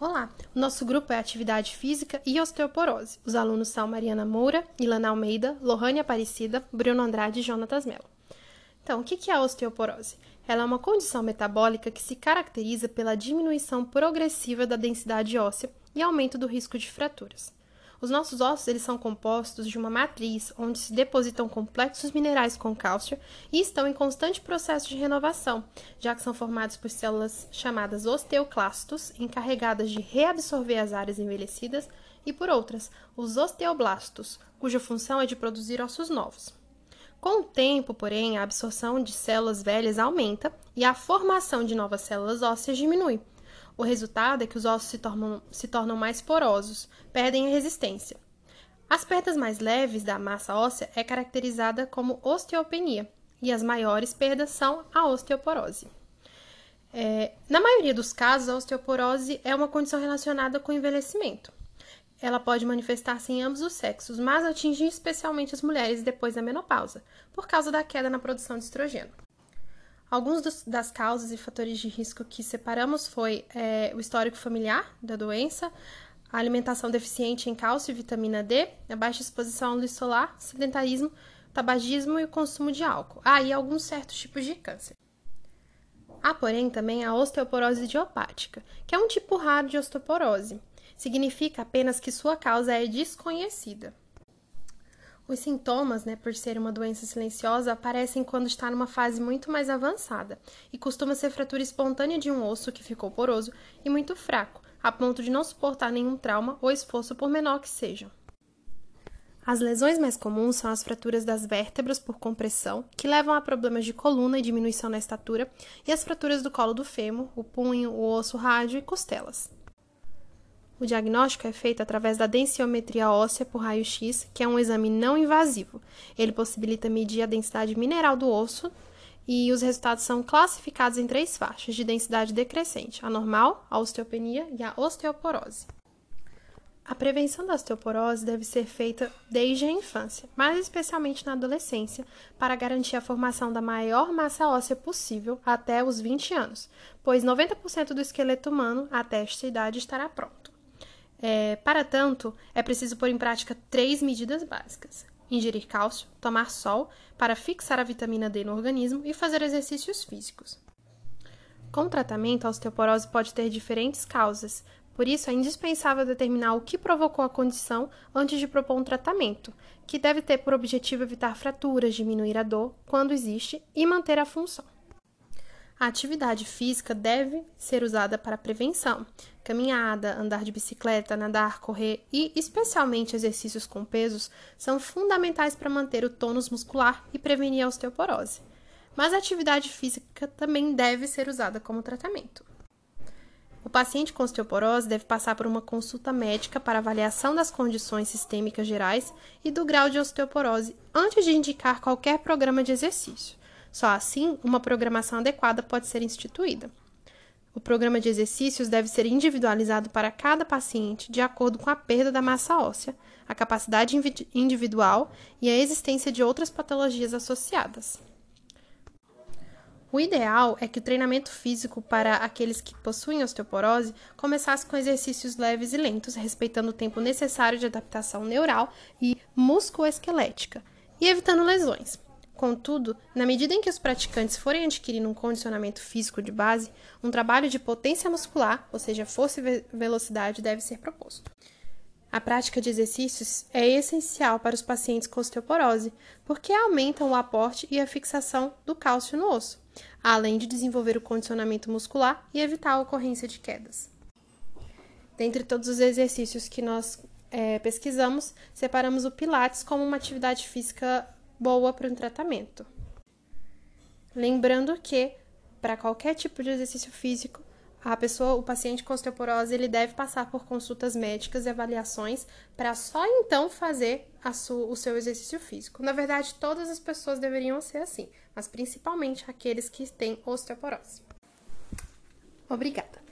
Olá, o nosso grupo é Atividade Física e Osteoporose. Os alunos são Mariana Moura, Ilana Almeida, Lohane Aparecida, Bruno Andrade e Jonatas Mello. Então, o que é a osteoporose? Ela é uma condição metabólica que se caracteriza pela diminuição progressiva da densidade óssea e aumento do risco de fraturas. Os nossos ossos eles são compostos de uma matriz onde se depositam complexos minerais com cálcio e estão em constante processo de renovação, já que são formados por células chamadas osteoclastos, encarregadas de reabsorver as áreas envelhecidas, e por outras, os osteoblastos, cuja função é de produzir ossos novos. Com o tempo, porém, a absorção de células velhas aumenta e a formação de novas células ósseas diminui. O resultado é que os ossos se tornam, se tornam mais porosos, perdem a resistência. As perdas mais leves da massa óssea é caracterizada como osteopenia e as maiores perdas são a osteoporose. É, na maioria dos casos, a osteoporose é uma condição relacionada com envelhecimento. Ela pode manifestar-se em ambos os sexos, mas atinge especialmente as mulheres depois da menopausa, por causa da queda na produção de estrogênio. Alguns dos, das causas e fatores de risco que separamos foi é, o histórico familiar da doença, a alimentação deficiente em cálcio e vitamina D, a baixa exposição à luz solar, sedentarismo, tabagismo e o consumo de álcool. Ah, e alguns certos tipos de câncer. Há, porém, também a osteoporose idiopática, que é um tipo raro de osteoporose. Significa apenas que sua causa é desconhecida. Os sintomas, né, por ser uma doença silenciosa, aparecem quando está numa fase muito mais avançada e costuma ser fratura espontânea de um osso que ficou poroso e muito fraco, a ponto de não suportar nenhum trauma ou esforço, por menor que seja. As lesões mais comuns são as fraturas das vértebras por compressão, que levam a problemas de coluna e diminuição na estatura, e as fraturas do colo do fêmur, o punho, o osso rádio e costelas. O diagnóstico é feito através da densiometria óssea por raio-x, que é um exame não invasivo. Ele possibilita medir a densidade mineral do osso e os resultados são classificados em três faixas de densidade decrescente: a normal, a osteopenia e a osteoporose. A prevenção da osteoporose deve ser feita desde a infância, mas especialmente na adolescência, para garantir a formação da maior massa óssea possível até os 20 anos, pois 90% do esqueleto humano até esta idade estará pronto. É, para tanto, é preciso pôr em prática três medidas básicas: ingerir cálcio, tomar sol para fixar a vitamina D no organismo e fazer exercícios físicos. Com o tratamento, a osteoporose pode ter diferentes causas, por isso é indispensável determinar o que provocou a condição antes de propor um tratamento, que deve ter por objetivo evitar fraturas, diminuir a dor, quando existe, e manter a função. A atividade física deve ser usada para prevenção. Caminhada, andar de bicicleta, nadar, correr e, especialmente, exercícios com pesos são fundamentais para manter o tônus muscular e prevenir a osteoporose. Mas a atividade física também deve ser usada como tratamento. O paciente com osteoporose deve passar por uma consulta médica para avaliação das condições sistêmicas gerais e do grau de osteoporose antes de indicar qualquer programa de exercício. Só assim, uma programação adequada pode ser instituída. O programa de exercícios deve ser individualizado para cada paciente de acordo com a perda da massa óssea, a capacidade individual e a existência de outras patologias associadas. O ideal é que o treinamento físico para aqueles que possuem osteoporose começasse com exercícios leves e lentos, respeitando o tempo necessário de adaptação neural e musculoesquelética, e evitando lesões. Contudo, na medida em que os praticantes forem adquirindo um condicionamento físico de base, um trabalho de potência muscular, ou seja, força e velocidade, deve ser proposto. A prática de exercícios é essencial para os pacientes com osteoporose, porque aumentam o aporte e a fixação do cálcio no osso, além de desenvolver o condicionamento muscular e evitar a ocorrência de quedas. Dentre todos os exercícios que nós é, pesquisamos, separamos o Pilates como uma atividade física boa para um tratamento. Lembrando que, para qualquer tipo de exercício físico, a pessoa, o paciente com osteoporose, ele deve passar por consultas médicas e avaliações para só então fazer su, o seu exercício físico. Na verdade, todas as pessoas deveriam ser assim, mas principalmente aqueles que têm osteoporose. Obrigada.